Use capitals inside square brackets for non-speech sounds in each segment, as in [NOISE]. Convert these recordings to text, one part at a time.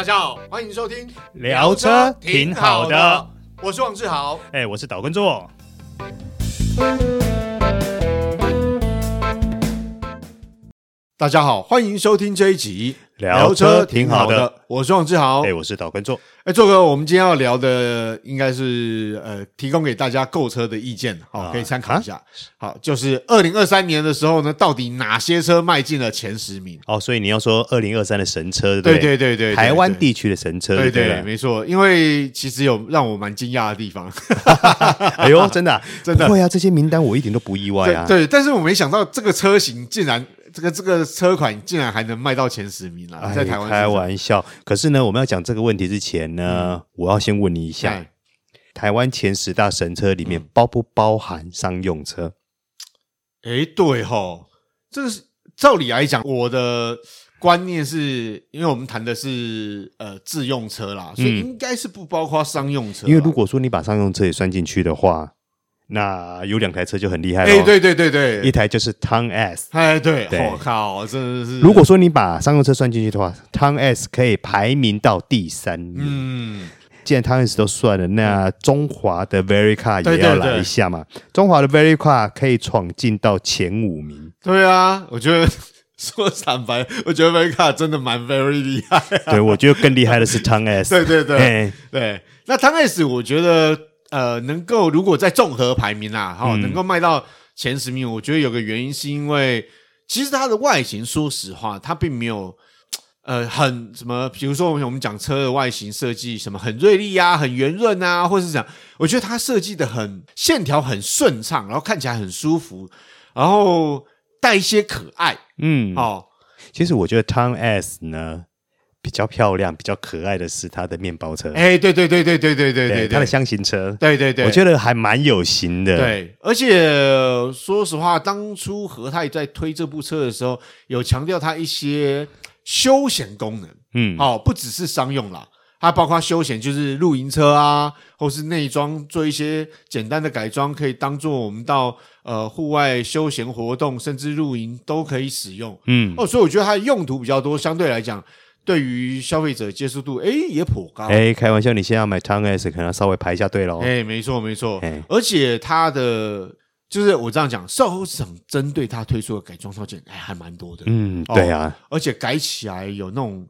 大家好，欢迎收听聊车挺好的，我是王志豪，哎，我是岛根座。大家好，欢迎收听这一集聊车挺好的，我是王志豪，哎，我是岛根座。哎，做哥，我们今天要聊的应该是呃，提供给大家购车的意见，好、哦，可以参考一下。啊、好，就是二零二三年的时候呢，到底哪些车迈进了前十名？哦，所以你要说二零二三的神车，对对对对对，台湾地区的神车，对对，对，没错。因为其实有让我蛮惊讶的地方。[LAUGHS] 哎呦，真的、啊、[LAUGHS] 真的，会啊，这些名单我一点都不意外啊。对，但是我没想到这个车型竟然。这个这个车款竟然还能卖到前十名了，在台湾开玩笑。可是呢，我们要讲这个问题之前呢，嗯、我要先问你一下：台湾前十大神车里面包不包含商用车？哎，对哈，这个是照理来讲，我的观念是因为我们谈的是呃自用车啦，所以应该是不包括商用车。因为如果说你把商用车也算进去的话。那有两台车就很厉害了，哎，对对对对，一台就是 Town S，哎，对，我靠，真的是。如果说你把商用车算进去的话，Town S 可以排名到第三名。嗯，既然 Town S 都算了，那中华的 Veryca 也要来一下嘛。中华的 Veryca 可以闯进到前五名。对啊，我觉得说坦白，我觉得 Veryca 真的蛮 very 厉害。对，我觉得更厉害的是 Town S。[LAUGHS] 对对对对，那 Town S 我觉得。呃，能够如果在综合排名啊，哈、嗯，能够卖到前十名，我觉得有个原因是因为，其实它的外形，说实话，它并没有，[TSK] 呃，很什么，比如说我们我们讲车的外形设计，什么很锐利啊，很圆润啊，或者是讲，我觉得它设计的很线条很顺畅，然后看起来很舒服，然后带一些可爱，嗯，哦，其实我觉得 Town S 呢。比较漂亮、比较可爱的是它的面包车，哎，对对对对对对对对，它的箱型车，对对对，我觉得还蛮有型的。对，而且说实话，当初和泰在推这部车的时候，有强调它一些休闲功能，嗯，哦，不只是商用啦，它包括休闲，就是露营车啊，或是内装做一些简单的改装，可以当做我们到呃户外休闲活动，甚至露营都可以使用，嗯，哦，所以我觉得它的用途比较多，相对来讲。对于消费者接受度，哎，也颇高。哎，开玩笑，你现在要买 Town S，可能要稍微排一下队喽。哎，没错，没错。哎，而且它的就是我这样讲，售后市场针对它推出的改装套件，哎，还蛮多的。嗯，对啊。而且改起来有那种。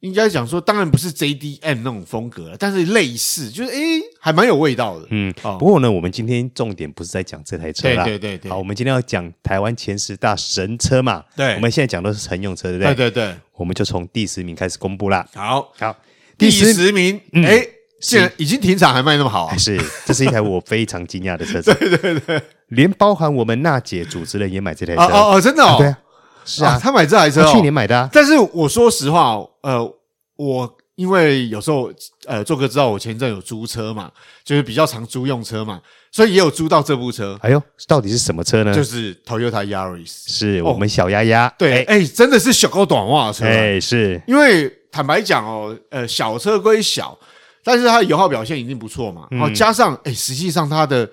应该讲说，当然不是 JDM 那种风格了，但是类似，就是诶，还蛮有味道的。嗯，哦、不过呢，我们今天重点不是在讲这台车啦。对对对对。好，我们今天要讲台湾前十大神车嘛。对。我们现在讲的是乘用车，对不对？对对对。我们就从第十名开始公布啦。好，好，第十，名，哎、嗯，现在已经停产还卖那么好啊？是，这是一台我非常惊讶的车子。[LAUGHS] 对对对。连包含我们娜姐主持人也买这台车。哦哦，真的哦。啊对啊。是啊，他买这台车，去年买的。但是我说实话，呃，我因为有时候，呃，做哥知道我前阵有租车嘛，就是比较常租用车嘛，所以也有租到这部车。哎呦，到底是什么车呢？就是 Toyota Yaris，是我们小丫丫。对，哎，真的是小高短袜的车。哎，是因为坦白讲哦，呃，小车归小，但是它的油耗表现一定不错嘛。然后加上，哎，实际上它的。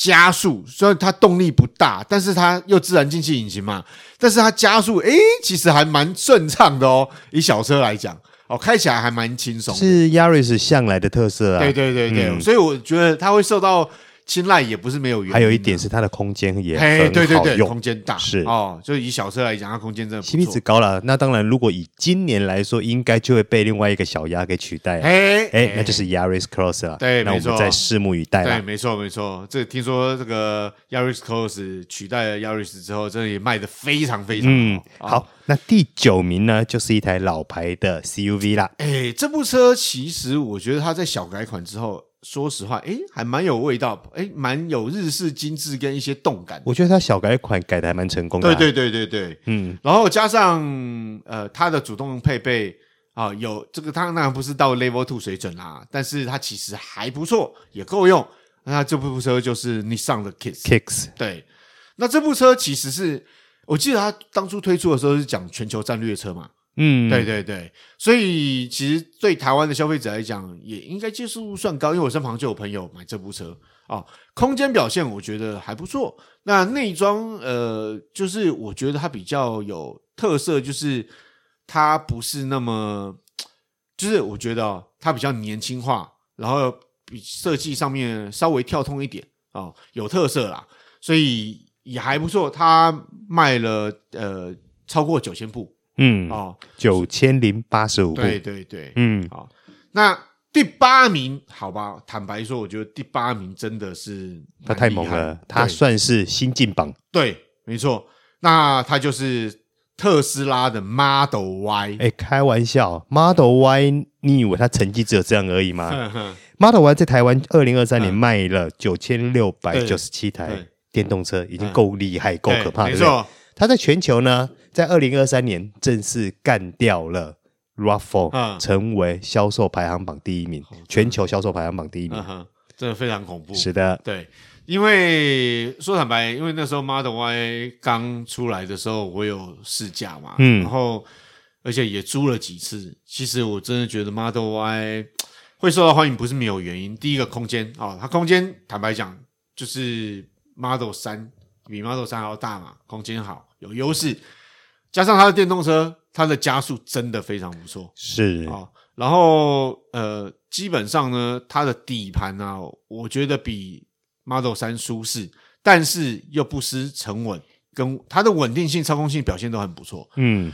加速虽然它动力不大，但是它又自然进气引擎嘛，但是它加速，诶，其实还蛮顺畅的哦。以小车来讲，哦，开起来还蛮轻松。是 Yaris 向来的特色啊。对对对对，嗯、所以我觉得它会受到。青睐也不是没有原因，还有一点是它的空间也很好用，对对对，空间大是哦，就以小车来讲，它空间真的 CP 值高了。那当然，如果以今年来说，应该就会被另外一个小鸭给取代。哎哎，那就是 Yaris Cross 了。对，那我们再拭目以待了。对，没错没错。这听说这个 Yaris Cross 取代了 Yaris 之后，真的也卖的非常非常好。好，那第九名呢，就是一台老牌的 CUV 啦。哎，这部车其实我觉得它在小改款之后。说实话，诶，还蛮有味道，诶，蛮有日式精致跟一些动感。我觉得它小改款改的还蛮成功的。对对对对对，嗯，然后加上呃，它的主动配备啊，有这个，它当然不是到 Level Two 水准啦，但是它其实还不错，也够用。那这部车就是 Nissan 的 Kicks。Kicks，对。那这部车其实是我记得它当初推出的时候是讲全球战略车嘛。嗯，对对对，所以其实对台湾的消费者来讲，也应该接受度算高，因为我身旁就有朋友买这部车啊、哦，空间表现我觉得还不错。那内装，呃，就是我觉得它比较有特色，就是它不是那么就是我觉得哦，它比较年轻化，然后比设计上面稍微跳通一点哦，有特色啦，所以也还不错。它卖了呃超过九千部，嗯哦，九千零八十五部，对对对，嗯。好，那第八名，好吧，坦白说，我觉得第八名真的是他太猛了，他算是新进榜，对，没错，那他就是。特斯拉的 Model Y，哎，开玩笑，Model Y，你以为他成绩只有这样而已吗？[LAUGHS] 呵呵？Model Y 在台湾二零二三年卖了九千六百九十七台电动车，已经够厉害、够可怕了。没错，它在全球呢，在二零二三年正式干掉了 RAV4，成为销售排行榜第一名，全球销售排行榜第一名，真的非常恐怖。是的，对。因为说坦白，因为那时候 Model Y 刚出来的时候，我有试驾嘛，嗯，然后而且也租了几次。其实我真的觉得 Model Y 会受到欢迎，不是没有原因。第一个空间哦，它空间坦白讲，就是 Model 三比 Model 三还要大嘛，空间好，有优势。加上它的电动车，它的加速真的非常不错，是啊、哦。然后呃，基本上呢，它的底盘啊，我觉得比 Model 三舒适，但是又不失沉稳，跟它的稳定性、操控性表现都很不错。嗯，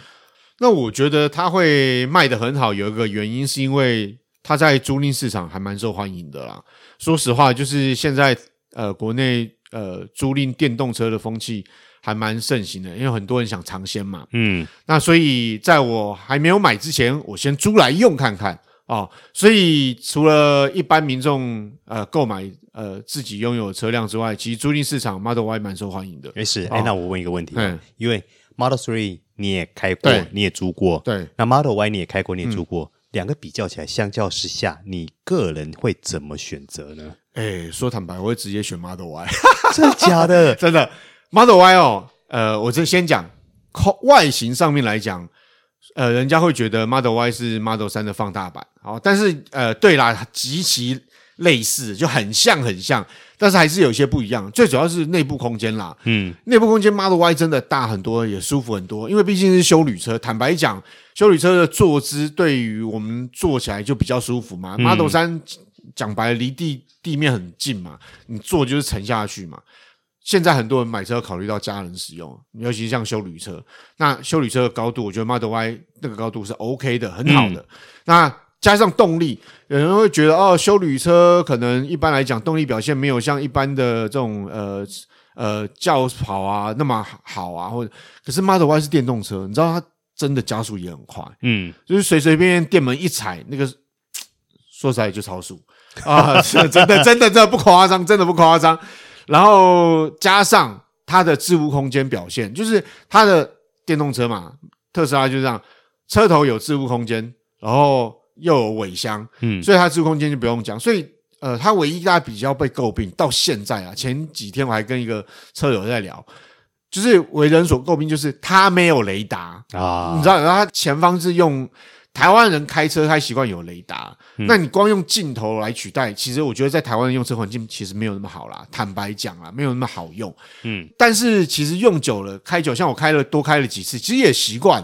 那我觉得它会卖得很好，有一个原因是因为它在租赁市场还蛮受欢迎的啦。说实话，就是现在呃，国内呃租赁电动车的风气还蛮盛行的，因为很多人想尝鲜嘛。嗯，那所以在我还没有买之前，我先租来用看看。哦，所以除了一般民众呃购买呃自己拥有车辆之外，其实租赁市场 Model Y 蛮受欢迎的。没事，哎、哦，那我问一个问题，嗯，因为 Model Three 你也开过，你也租过，对，那 Model Y 你也开过，你也租过，两、嗯、个比较起来，相较之下，你个人会怎么选择呢？哎，说坦白，我会直接选 Model Y，真的假的？[LAUGHS] 真的 Model Y 哦，呃，我这先讲外形上面来讲。呃，人家会觉得 Model Y 是 Model 三的放大版，好，但是呃，对啦，极其类似，就很像很像，但是还是有些不一样。最主要是内部空间啦，嗯，内部空间 Model Y 真的大很多，也舒服很多，因为毕竟是修旅车。坦白讲，修旅车的坐姿对于我们坐起来就比较舒服嘛。嗯、Model 三讲白了，离地地面很近嘛，你坐就是沉下去嘛。现在很多人买车考虑到家人使用，尤其是像修旅车。那修旅车的高度，我觉得 Model Y 那个高度是 OK 的，很好的。嗯、那加上动力，有人会觉得哦，修旅车可能一般来讲动力表现没有像一般的这种呃呃轿跑啊那么好啊，或者可是 Model Y 是电动车，你知道它真的加速也很快，嗯，就是随随便便电门一踩，那个 [TSK] 说实在就超速啊，是 [LAUGHS] 真的真的真的不夸张，真的不夸张。然后加上它的置物空间表现，就是它的电动车嘛，特斯拉就是这样，车头有置物空间，然后又有尾箱，嗯，所以它置物空间就不用讲。所以呃，它唯一大家比较被诟病，到现在啊，前几天我还跟一个车友在聊，就是为人所诟病，就是它没有雷达啊，你知道，然后它前方是用。台湾人开车开习惯有雷达，嗯，那你光用镜头来取代，其实我觉得在台湾的用车环境其实没有那么好啦。坦白讲啦，没有那么好用。嗯，但是其实用久了，开久，像我开了多开了几次，其实也习惯。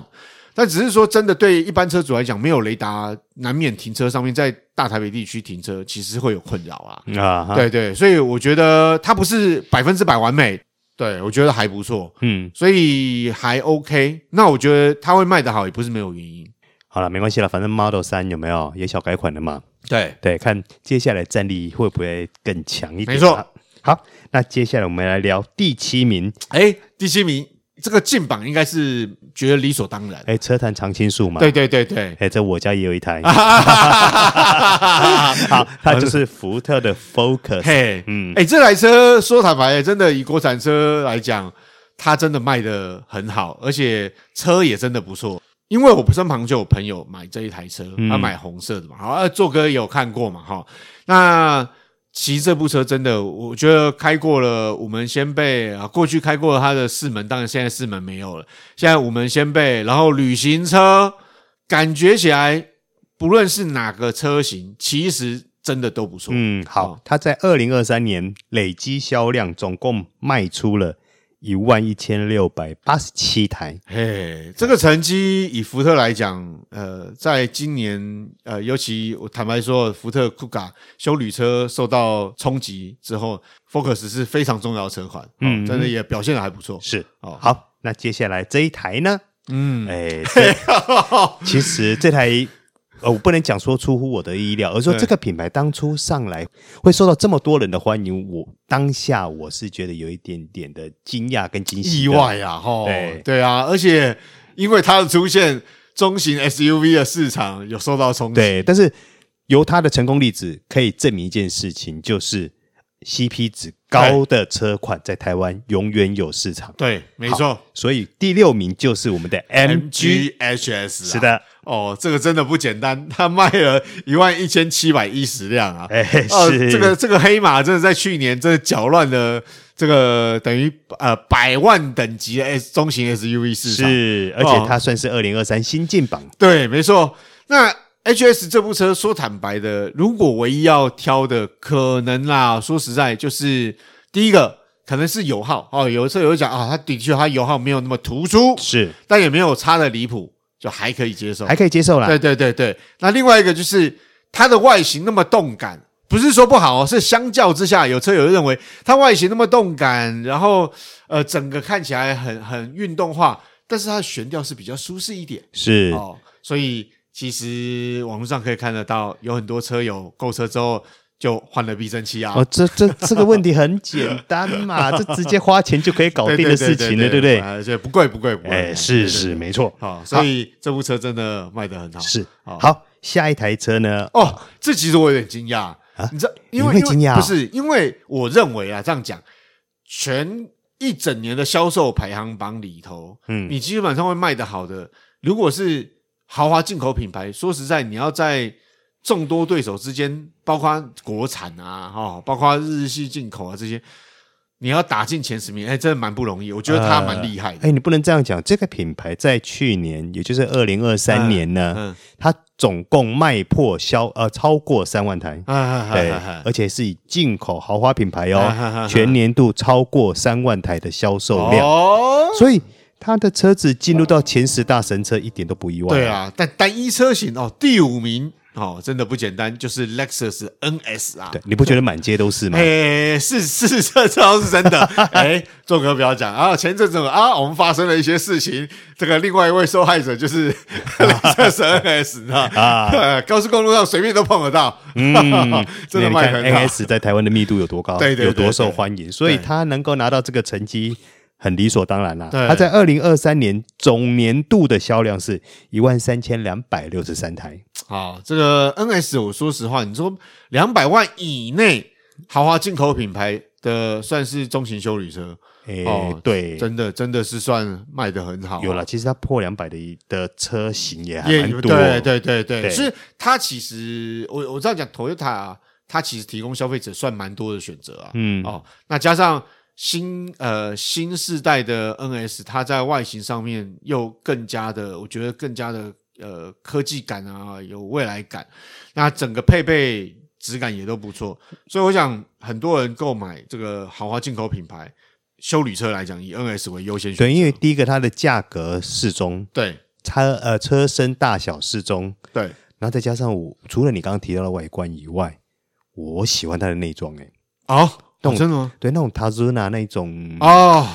但只是说真的，对一般车主来讲，没有雷达，难免停车上面在大台北地区停车，其实会有困扰啊。啊，对对，所以我觉得它不是百分之百完美，对我觉得还不错。嗯，所以还 OK。那我觉得它会卖得好，也不是没有原因。好了，没关系了，反正 Model 三有没有也小改款的嘛？对对，看接下来战力会不会更强一点？没错。好，那接下来我们来聊第七名。哎，第七名这个进榜应该是觉得理所当然。哎，车坛常青树嘛。对对对对。哎，这我家也有一台。[LAUGHS] 好，它就是福特的 Focus。嘿，嗯，哎，这台车说坦白，真的以国产车来讲，它真的卖得很好，而且车也真的不错。因为我身旁就有朋友买这一台车，他买红色的嘛，好，做哥也有看过嘛，哈。那骑这部车真的，我觉得开过了五门先辈啊，过去开过了它的四门，当然现在四门没有了，现在五门先辈，然后旅行车，感觉起来不论是哪个车型，其实真的都不错。嗯，好，它在二零二三年累积销量总共卖出了一万一千六百八十七台。嘿，这个成绩以福特来讲，呃，在今年呃，尤其我坦白说，福特酷卡修旅车受到冲击之后，Focus 是非常重要的车款，嗯，真的也表现的还不错。是哦，好，那接下来这一台呢？嗯，哎，[LAUGHS] 其实这台。呃，我不能讲说出乎我的意料，而说这个品牌当初上来会受到这么多人的欢迎，我当下我是觉得有一点点的惊讶跟惊喜、意外啊，吼，对。对啊，而且因为它的出现，中型 SUV 的市场有受到冲击，对，但是由它的成功例子可以证明一件事情，就是 CP 值高的车款在台湾永远有市场，对，没错，所以第六名就是我们的 MG HS，是的。哦，这个真的不简单，它卖了一万一千七百一十辆啊！[LAUGHS] 哎，是、呃、这个这个黑马，真的在去年真的搅乱了这个等于呃百万等级的 S 中型 SUV 市场，是，而且它算是二零二三新进榜。对，没错。那 HS 这部车，说坦白的，如果唯一要挑的，可能啦，说实在，就是第一个可能是油耗哦，有的车有讲啊，它的确它油耗没有那么突出，是，但也没有差的离谱。就还可以接受，还可以接受啦。对对对对，那另外一个就是它的外形那么动感，不是说不好哦，是相较之下，有车友认为它外形那么动感，然后呃，整个看起来很很运动化，但是它的悬吊是比较舒适一点，是。哦，所以其实网络上可以看得到，有很多车友购车之后。就换了避震器啊！哦，这这这个问题很简单嘛，[LAUGHS] 这直接花钱就可以搞定的事情了，对不对？而且不贵不贵不贵，哎，是是没错。好，所以这部车真的卖得很好。是好，下一台车呢？哦，这其实我有点惊讶啊！你知道，因为惊讶不是因为我认为啊，这样讲，全一整年的销售排行榜里头，嗯，你基本上会卖得好的，如果是豪华进口品牌，说实在，你要在。众多对手之间，包括国产啊，哈，包括日系进口啊这些，你要打进前十名，哎，真的蛮不容易。我觉得他蛮厉害的。哎、呃，你不能这样讲。这个品牌在去年，也就是二零二三年呢，嗯嗯、它总共卖破销呃超过三万台，嗯、对，嗯、而且是以进口豪华品牌哦，嗯、全年度超过三万台的销售量，哦、所以它的车子进入到前十大神车一点都不意外。对啊，但单一车型哦，第五名。哦，真的不简单，就是 Lexus NS 啊！对，你不觉得满街都是吗？哎，是是，这这倒是真的。[LAUGHS] 哎，做哥不要讲啊！前阵子啊，我们发生了一些事情，这个另外一位受害者就是 [LAUGHS] Lexus NS 啊，啊 [LAUGHS] 高速公路上随便都碰得到。嗯，真的卖很好。NS 在台湾的密度有多高？对对，有多受欢迎？所以他能够拿到这个成绩。很理所当然啦。它在二零二三年总年度的销量是一万三千两百六十三台。好，这个 NS，我说实话，你说两百万以内豪华进口品牌的，算是中型休旅车。哎，对，真的真的是算卖得很好。有了，其实它破两百的的车型也还蛮多。对对对对，是它其实我我这样讲，Toyota 啊，它其实提供消费者算蛮多的选择啊。嗯，哦，那加上。新呃新世代的 NS，它在外形上面又更加的，我觉得更加的呃科技感啊，有未来感。那整个配备质感也都不错，所以我想很多人购买这个豪华进口品牌修旅车来讲，以 NS 为优先选。对，因为第一个它的价格适中，对，车呃车身大小适中，对，然后再加上我除了你刚刚提到的外观以外，我喜欢它的内装诶。哦。懂真的吗？对，那种 Tazuna 那种哦，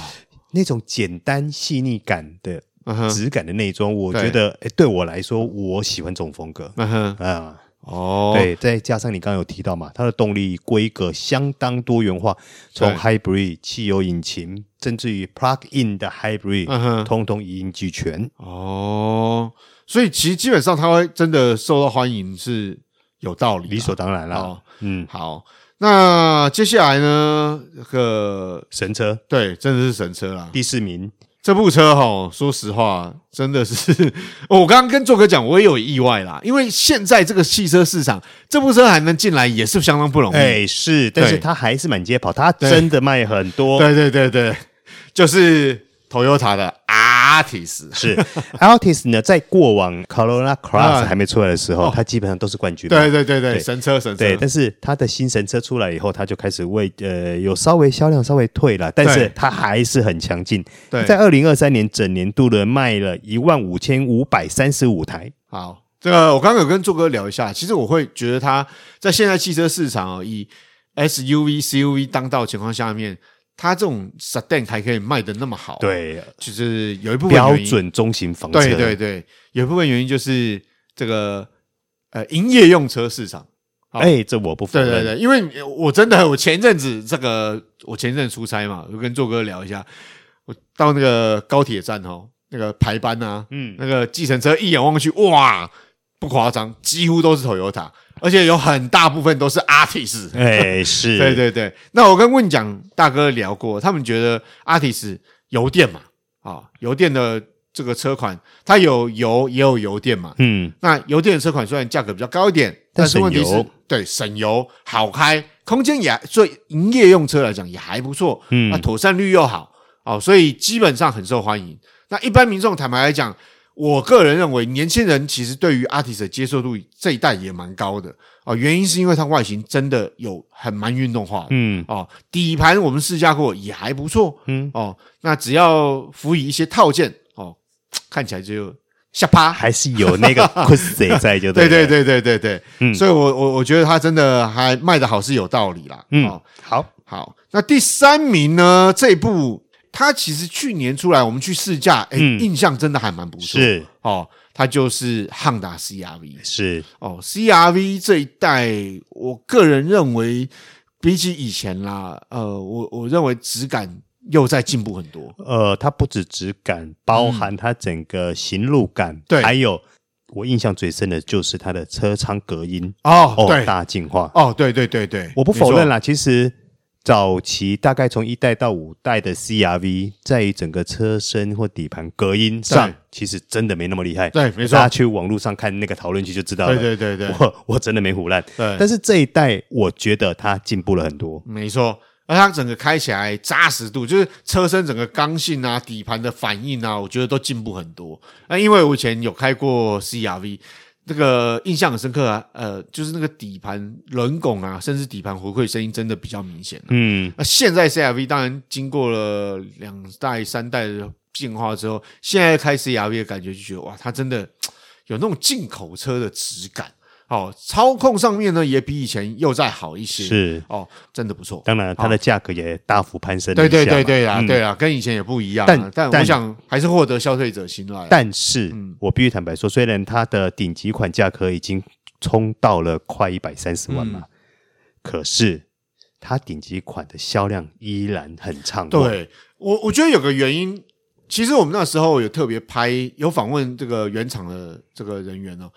那种简单细腻感的质感的内装，我觉得哎，对我来说，我喜欢这种风格。嗯哼，啊，哦，对，再加上你刚刚有提到嘛，它的动力规格相当多元化，从 Hybrid 汽油引擎，甚至于 Plug-in 的 Hybrid，通通一应俱全。哦，所以其实基本上它会真的受到欢迎是有道理，理所当然了。嗯，好。那接下来呢？这个神车，对，真的是神车啦。第四名这部车哈，说实话，真的是 [LAUGHS] 我刚刚跟作哥讲，我也有意外啦。因为现在这个汽车市场，这部车还能进来，也是相当不容易。哎，是，但是它还是满街跑，它真的卖很多。对对对对，就是 Toyota 的 Altis 是 Altis 呢，在过往 Corolla Cross 还没出来的时候，它基本上都是冠军。对对对对，神车神车。对，但是它的新神车出来以后，它就开始为呃有稍微销量稍微退了，但是它还是很强劲。对，在二零二三年整年度的卖了一万五千五百三十五台。好，这个我刚刚有跟柱哥聊一下，其实我会觉得它在现在汽车市场以 SUV、CUV 当道情况下面。它这种 sedan 还可以卖的那么好，对，就是有一部分标准中型房车，对对对，有一部分原因就是这个呃营业用车市场，哎，这我不否认，对对对，因为我真的我前一阵子这个我前一阵子出差嘛，我跟做哥聊一下，我到那个高铁站哦，那个排班啊，嗯，那个计程车一眼望去，哇，不夸张，几乎都是 Toyota。而且有很大部分都是 Artis。哎，是 [LAUGHS] 对对对。那我跟问讲大哥聊过，他们觉得 Artis 油电嘛，啊，油电的这个车款，它有油也有油电嘛，嗯，那油电的车款虽然价格比较高一点，但是问题是，对，省油、好开，空间也所以营业用车来讲也还不错，嗯，那妥善率又好，哦，所以基本上很受欢迎。那一般民众坦白来讲。我个人认为，年轻人其实对于 Artis 的接受度这一代也蛮高的。哦。原因是因为它外形真的有很蛮运动化的，嗯。哦，底盘我们试驾过也还不错，嗯。哦，那只要辅以一些套件哦，看起来就下趴，还是有那个 [LAUGHS] cushioning 在就对，对对对对对对，嗯，所以我我我觉得它真的还卖得好是有道理啦，嗯，哦，好。好，那第三名呢？这一部。它其实去年出来，我们去试驾，哎，印象真的还蛮不错。是哦，它就是 Honda CR-V。是哦，CR-V 这一代，我个人认为比起以前啦，呃，我我认为质感又在进步很多。呃，它不止质感，包含它整个行路感，对，还有我印象最深的就是它的车舱隔音哦，对，大进化。哦，对对对对，我不否认啦，其实。早期大概从一代到五代的 CRV，在于整个车身或底盘隔音上，其实真的没那么厉害。对，没错。大家去网络上看那个讨论区就知道了。对对对对，我 [LAUGHS] 我真的没唬烂。对，但是这一代我觉得它进步了很多。没错，而它整个开起来扎实度，就是车身整个刚性啊、底盘的反应啊，我觉得都进步很多。那因为我以前有开过 CRV。这个印象很深刻啊，呃，就是那个底盘轮拱啊，甚至底盘回馈声音真的比较明显。嗯，那现在 CRV 当然经过了两代、三代的进化之后，现在开 CRV 的感觉就觉得哇，它真的有那种进口车的质感。哦，操控上面呢也比以前又再好一些，是哦，真的不错。当然，它的价格也大幅攀升。对对对对啊，对啊，跟以前也不一样。但但我想还是获得消费者信赖。但是，我必须坦白说，虽然它的顶级款价格已经冲到了快一百三十万嘛，可是它顶级款的销量依然很畅旺。对我，我觉得有个原因，其实我们那时候有特别拍，有访问这个原厂的这个人员哦。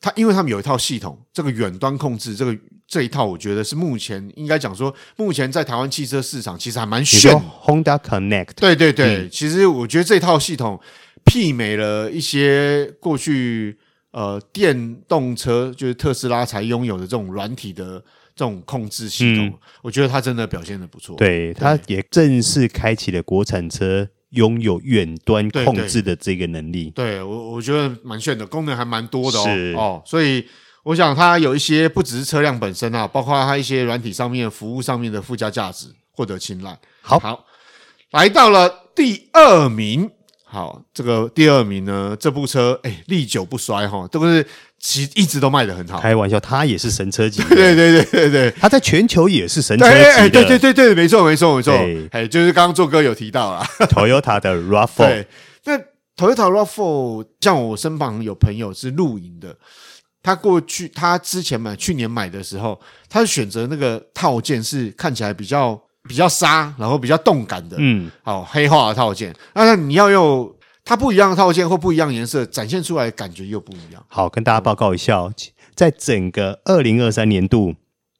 他因为他们有一套系统，这个远端控制，这个这一套，我觉得是目前应该讲说，目前在台湾汽车市场其实还蛮炫。Honda Connect，对对对，嗯、其实我觉得这套系统媲美了一些过去呃电动车，就是特斯拉才拥有的这种软体的这种控制系统，嗯、我觉得它真的表现的不错。对，它也正式开启了国产车。拥有远端控制的这个能力，对，对我我觉得蛮炫的，功能还蛮多的哦。哦，所以我想它有一些不只是车辆本身啊，包括它一些软体上面、服务上面的附加价值获得青睐。好，好，来到了第二名。好，这个第二名呢，这部车哎，历久不衰哈，都是其实一直都卖的很好。开玩笑，它也是神车级。[LAUGHS] 对对对对对，它在全球也是神车级的。对对对对，没错没错没错。哎，就是刚刚做哥有提到啦，[LAUGHS] Toyota 的 RAV4。对，那 Toyota RAV4，像我身旁有朋友是露营的，他过去他之前买去年买的时候，他选择那个套件是看起来比较。比较沙，然后比较动感的，嗯，好黑化的套件。那你要用它不一样的套件或不一样颜色，展现出来的感觉又不一样。好，跟大家报告一下哦，在整个二零二三年度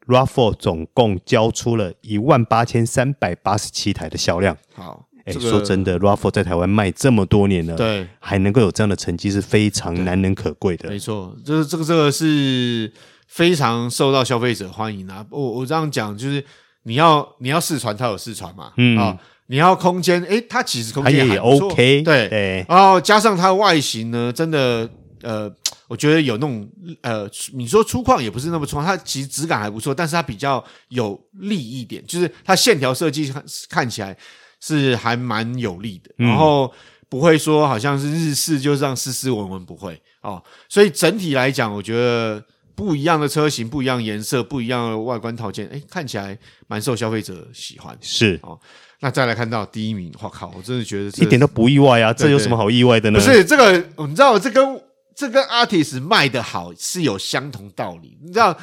，RAV4 总共交出了一万八千三百八十七台的销量。好，哎，说真的，RAV4 在台湾卖这么多年了，对，还能够有这样的成绩是非常难能可贵的。没错，就是这个这个是非常受到消费者欢迎啊。我我这样讲就是。你要你要试传，它有试传嘛？嗯。啊、哦，你要空间，哎，它其实空间也 OK，对。对，然后加上它外形呢，真的，呃，我觉得有那种，呃，你说粗犷也不是那么粗犷，它其实质感还不错，但是它比较有力一点，就是它线条设计看看起来是还蛮有力的，然后不会说好像是日式就这样斯斯文文，不会。哦，所以整体来讲，我觉得不一样的车型，不一样颜色，不一样的外观套件，哎，看起来蛮受消费者喜欢，是哦。那再来看到第一名，我靠！我真的觉得一点都不意外啊，这有什么好意外的呢？不是这个，你知道，这跟这跟 artist 卖的好是有相同道理。你知道，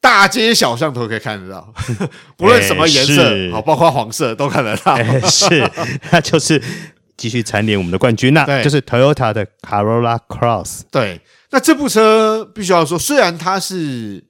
大街小巷都可以看得到，[LAUGHS] 不论什么颜色，好，包括黄色都看得到。是，那就是继续蝉联我们的冠军那就是 Toyota 的 Corolla Cross。对，那这部车必须要说，虽然它是。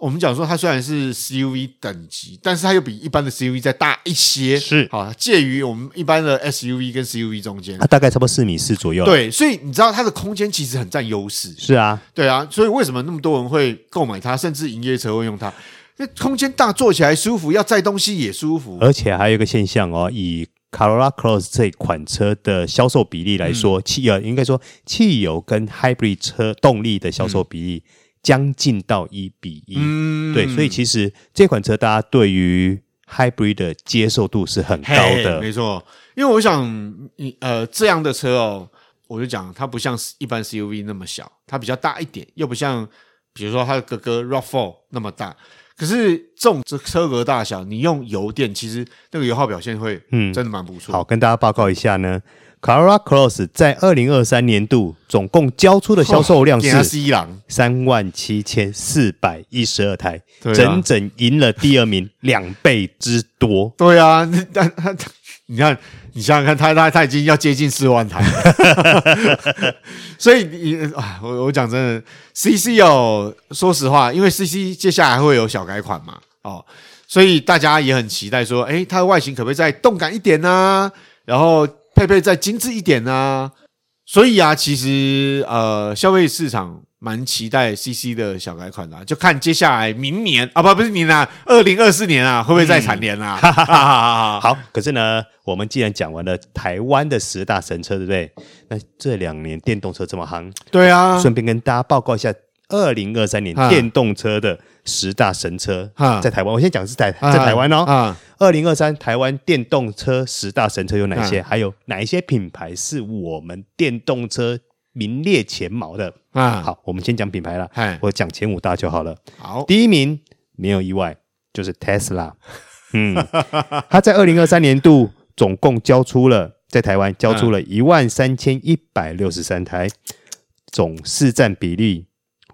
我们讲说，它虽然是 CUV 等级，但是它又比一般的 CUV 再大一些，是好介于我们一般的 SUV 跟 CUV 中间，它大概差不多四米四左右。对，所以你知道它的空间其实很占优势。是啊，对啊，所以为什么那么多人会购买它，甚至营业车会用它？那空间大，坐起来舒服，要载东西也舒服。而且还有一个现象哦，以 Corolla Cross 这款车的销售比例来说，汽油应该说汽油跟 Hybrid 车动力的销售比例。嗯将近到一比一，嗯，对，所以其实这款车大家对于 hybrid 的接受度是很高的，没错。因为我想，呃这样的车哦，我就讲它不像一般 CUV 那么小，它比较大一点，又不像比如说它的哥哥 RAV4 那么大。可是这种这车格大小，你用油电，其实那个油耗表现会，嗯，真的蛮不错。好，跟大家报告一下呢。Corolla Cross 在二零二三年度总共交出的销售量是三万七千四百一十二台，整整赢了第二名两倍之多。对啊，但他你看，你想想看，他他他已经要接近四万台了，[LAUGHS] 所以你啊，我我讲真的，CC 哦，说实话，因为 CC 接下来会有小改款嘛，哦，所以大家也很期待说，哎，它的外形可不可以再动感一点呢？然后。配备再精致一点啊，所以啊，其实呃，消费市场蛮期待 CC 的小改款的，啊，就看接下来明年啊，不不是明年啊，二零二四年啊，会不会再蝉联啊？哈哈哈。[LAUGHS] [LAUGHS] 好，可是呢，我们既然讲完了台湾的十大神车，对不对？那这两年电动车这么夯，对啊，顺便跟大家报告一下，二零二三年电动车的十大神车在台湾。我先讲是在在台湾哦。二零二三台湾电动车十大神车有哪些？还有哪一些品牌是我们电动车名列前茅的？啊，好，我们先讲品牌了。我讲前五大就好了。好，第一名没有意外，就是 Tesla。嗯，它在二零二三年度总共交出了在台湾交出了一万三千一百六十三台，总市占比例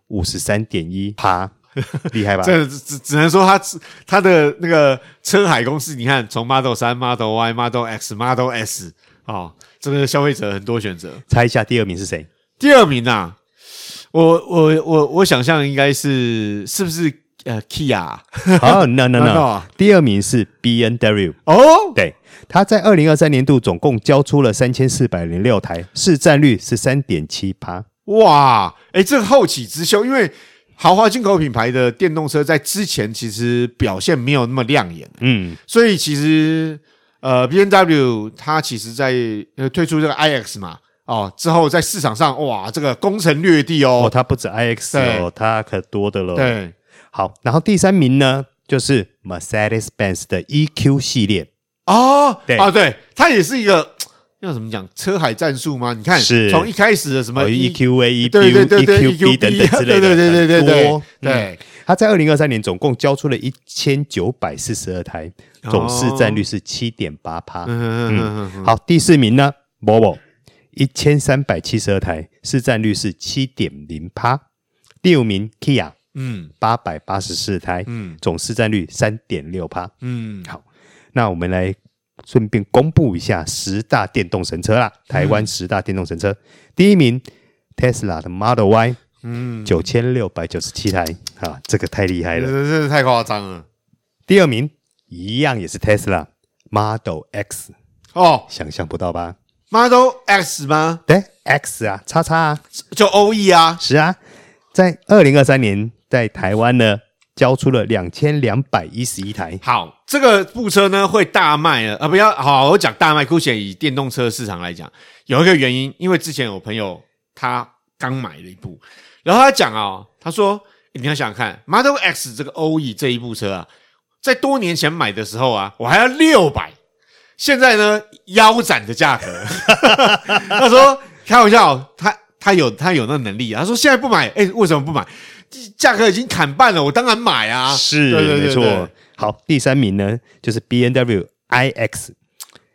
五十三点一趴。[LAUGHS] 厉害吧？这只只能说他他的那个车海公司，你看从 Model 三、Model Y、Model X、Model S 哦，这个消费者很多选择。猜一下第二名是谁？第二名啊，我我我我想象应该是是不是呃 Kia？哦、oh,，No No No，第二名是 B N W。哦、oh?，对，他在二零二三年度总共交出了三千四百零六台，市占率是三点七八。哇，哎，这个后起之秀，因为。豪华进口品牌的电动车在之前其实表现没有那么亮眼，嗯，所以其实呃，B N W 它其实在呃推出这个 iX 嘛，哦之后在市场上哇，这个攻城略地哦，哦，它不止 iX 哦，它可多的了。对，好，然后第三名呢就是 Mercedes-Benz 的 EQ 系列哦，对啊，对，它也是一个。要怎么讲？车海战术吗？你看，从一开始的什么 EQA、EQ、对对对对 EQB 等等之类的，对对对对对对。对，他在二零二三年总共交出了一千九百四十二台，总市占率是七点八趴。嗯，好，第四名呢，Volvo 一千三百七十二台，市占率是七点零趴。第五名 Kia，嗯，八百八十四台，嗯，总市占率三点六趴。嗯，好，那我们来。顺便公布一下十大电动神车啦，台湾十大电动神车，嗯、第一名 Tesla 的 Model Y，嗯，九千六百九十七台，啊，这个太厉害了，这这太夸张了。第二名一样也是 Tesla Model X，哦，想象不到吧？Model X 吗？对，X 啊，叉叉啊，就 OE 啊，是啊，在二零二三年在台湾呢。交出了两千两百一十一台。好，这个部车呢会大卖了啊！不要，好，我讲大卖。姑且以电动车市场来讲，有一个原因，因为之前有朋友他刚买了一部，然后他讲啊、哦，他说你要想想看，Model X 这个 OE 这一部车啊，在多年前买的时候啊，我还要六百，现在呢腰斩的价格。[LAUGHS] 他说开玩笑，他他有他有那能力啊。他说现在不买，哎，为什么不买？价格已经砍半了，我当然买啊！是，对对对对没错。好，第三名呢，就是 B N W I X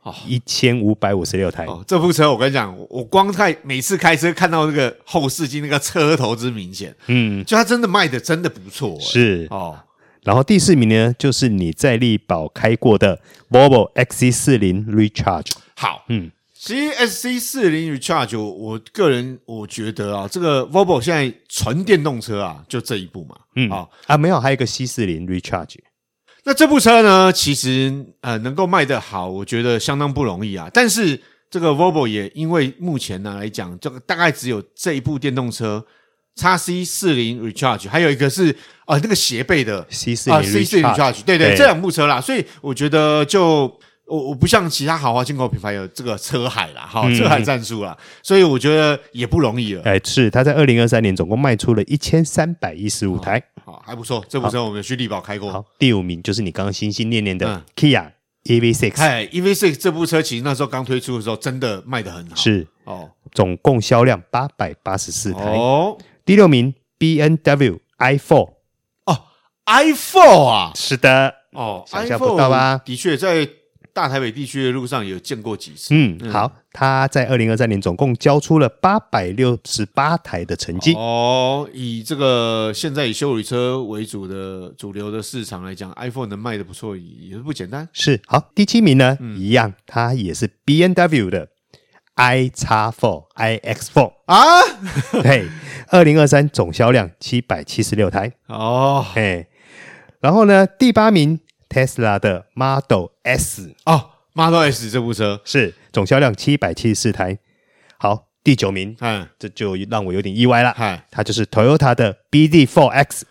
哦，一千五百五十六台。哦，这部车我跟你讲，我光看每次开车看到那个后视镜那个车头之明显，嗯，就它真的卖的真的不错。是哦，然后第四名呢，就是你在力宝开过的 Volvo XC 四零 Recharge。好，嗯。其实 SC 四零 Recharge，我个人我觉得啊，这个 Volvo 现在纯电动车啊，就这一部嘛，嗯，好啊，没有，还有一个 C 四零 Recharge。那这部车呢，其实呃能够卖得好，我觉得相当不容易啊。但是这个 Volvo 也因为目前呢来讲，这个大概只有这一部电动车 XC 四零 Recharge，还有一个是啊、呃、那个斜背的 C 四零 Recharge，对对，这两部车啦。所以我觉得就。我我不像其他豪华进口品牌有这个车海啦，哈，车海战术啦，所以我觉得也不容易了。哎，是，他在二零二三年总共卖出了一千三百一十五台，好，还不错。这部车我们有去力宝开过。好，第五名就是你刚刚心心念念的 Kia EV6。哎，EV6 这部车其实那时候刚推出的时候，真的卖得很好。是哦，总共销量八百八十四台。哦，第六名 B N W i4。哦，i4 啊，是的。哦，想象不到吧？的确在。大台北地区的路上有见过几次。嗯，好，他在二零二三年总共交出了八百六十八台的成绩。哦，以这个现在以修理车为主的主流的市场来讲，iPhone 能卖得不错，也是不简单。是，好，第七名呢，嗯、一样，它也是 BMW 的 iX4、iX4 啊。[LAUGHS] 嘿，二零二三总销量七百七十六台。哦，嘿，然后呢，第八名。Tesla 的 Model S 哦，Model S 这部车是总销量七百七十四台。好，第九名，嗯，这就让我有点意外了。嗨，它就是 Toyota 的 BZ4X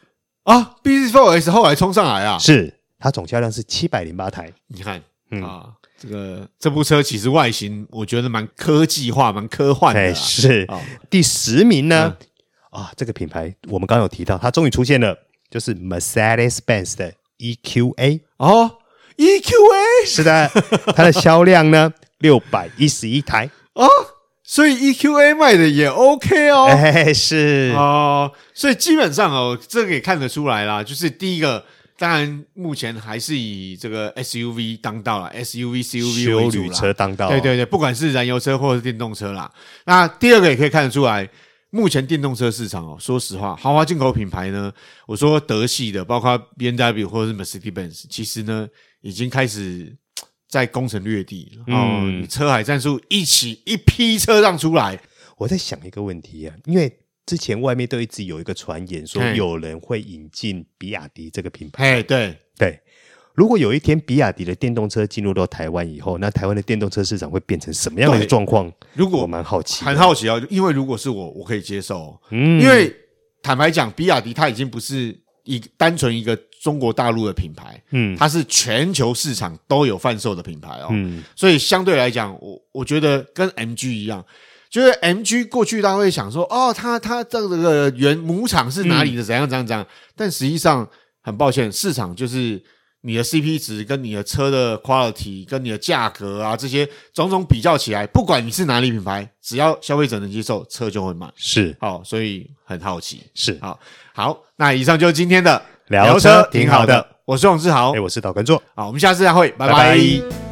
啊，BZ4X 后来冲上来啊，是它总销量是七百零八台。你看，嗯啊，这个这部车其实外形我觉得蛮科技化、蛮科幻的。哎，是。第十名呢？啊，这个品牌我们刚刚有提到，它终于出现了，就是 Mercedes-Benz 的。EQA 哦，EQA 是的，它的销量呢 [LAUGHS] 六百一十一台。哦，所以 EQA 卖的也 OK 哦，哎是。哦，所以基本上哦，这个也看得出来啦，就是第一个，当然目前还是以这个 SUV 当道了，SUV、CUV 为主啦，休旅车当道，对对对，不管是燃油车或者是电动车啦，那第二个也可以看得出来。目前电动车市场哦，说实话，豪华进口品牌呢，我说德系的，包括 BMW 或者是 Mercedes-Benz，其实呢，已经开始在攻城略地。嗯、哦，车海战术一起一批车让出来。我在想一个问题啊，因为之前外面都一直有一个传言说有人会引进比亚迪这个品牌。哎，对对。如果有一天比亚迪的电动车进入到台湾以后，那台湾的电动车市场会变成什么样的状况？如果我蛮好奇，很好奇啊，因为如果是我，我可以接受。嗯，因为坦白讲，比亚迪它已经不是一单纯一个中国大陆的品牌，嗯，它是全球市场都有贩售的品牌哦。嗯，所以相对来讲，我我觉得跟 MG 一样，就是 MG 过去大家会想说，哦，它它这个原母厂是哪里的，怎样怎样怎样，但实际上很抱歉，市场就是。你的 CP 值跟你的车的 quality 跟你的价格啊，这些种种比较起来，不管你是哪里品牌，只要消费者能接受，车就会买。是，好，所以很好奇。是，好，好，那以上就是今天的聊车，挺好的。我是王志豪，哎，我是导根座。好，我们下次再会，拜拜。拜拜。